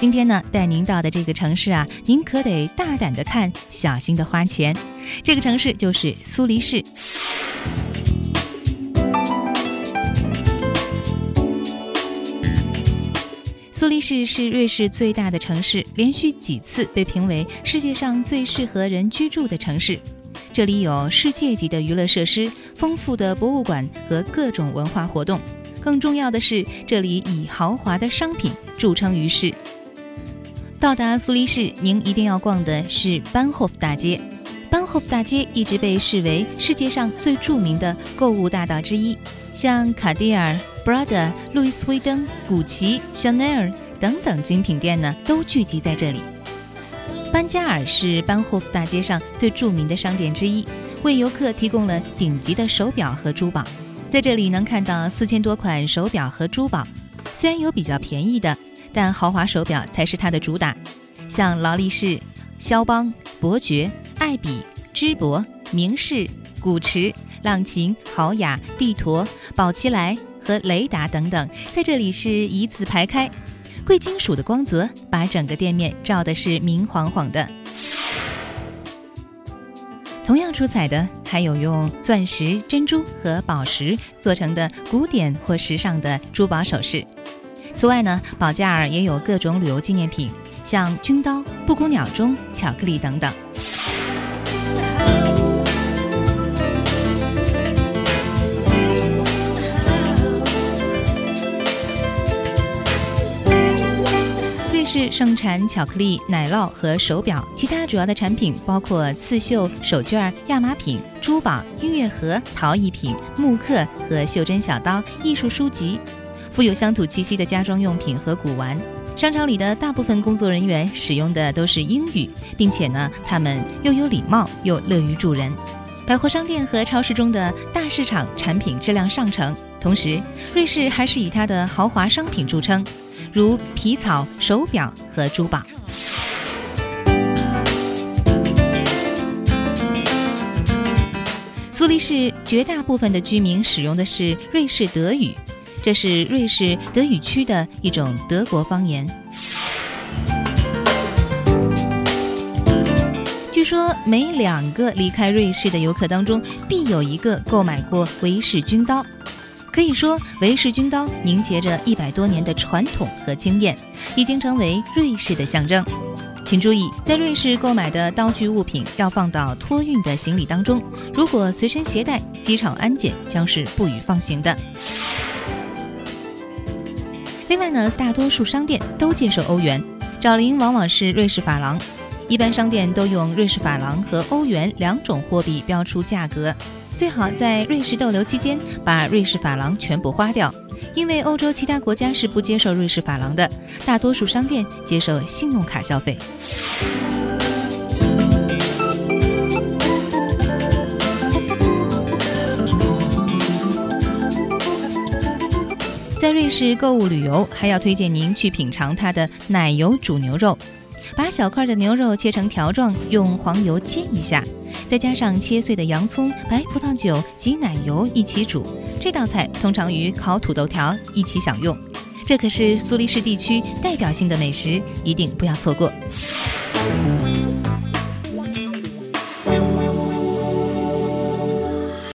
今天呢，带您到的这个城市啊，您可得大胆的看，小心的花钱。这个城市就是苏黎世。苏黎世是瑞士最大的城市，连续几次被评为世界上最适合人居住的城市。这里有世界级的娱乐设施、丰富的博物馆和各种文化活动。更重要的是，这里以豪华的商品著称于世。到达苏黎世，您一定要逛的是班霍夫大街。班霍夫大街一直被视为世界上最著名的购物大道之一，像卡地亚、Prada、路易斯威登、古奇、香奈儿等等精品店呢，都聚集在这里。班加尔是班霍夫大街上最著名的商店之一，为游客提供了顶级的手表和珠宝。在这里能看到四千多款手表和珠宝，虽然有比较便宜的。但豪华手表才是它的主打，像劳力士、肖邦、伯爵、爱彼、芝柏、名仕、古驰、浪琴、豪雅、帝陀、宝奇莱和雷达等等，在这里是一字排开，贵金属的光泽把整个店面照的是明晃晃的。同样出彩的还有用钻石、珍珠和宝石做成的古典或时尚的珠宝首饰。此外呢，保加尔也有各种旅游纪念品，像军刀、布谷鸟钟、巧克力等等。瑞士盛产巧克力、奶酪和手表，其他主要的产品包括刺绣、手绢、亚麻品、珠宝、音乐盒、陶艺品、木刻和袖珍小刀、艺术书籍。富有乡土气息的家装用品和古玩，商场里的大部分工作人员使用的都是英语，并且呢，他们又有礼貌又乐于助人。百货商店和超市中的大市场产品质量上乘，同时，瑞士还是以它的豪华商品著称，如皮草、手表和珠宝。苏黎世绝大部分的居民使用的是瑞士德语。这是瑞士德语区的一种德国方言。据说每两个离开瑞士的游客当中，必有一个购买过维氏军刀。可以说，维氏军刀凝结着一百多年的传统和经验，已经成为瑞士的象征。请注意，在瑞士购买的刀具物品要放到托运的行李当中，如果随身携带，机场安检将是不予放行的。另外呢，大多数商店都接受欧元，找零往往是瑞士法郎。一般商店都用瑞士法郎和欧元两种货币标出价格。最好在瑞士逗留期间把瑞士法郎全部花掉，因为欧洲其他国家是不接受瑞士法郎的，大多数商店接受信用卡消费。在瑞士购物旅游，还要推荐您去品尝它的奶油煮牛肉。把小块的牛肉切成条状，用黄油煎一下，再加上切碎的洋葱、白葡萄酒及奶油一起煮。这道菜通常与烤土豆条一起享用。这可是苏黎世地区代表性的美食，一定不要错过。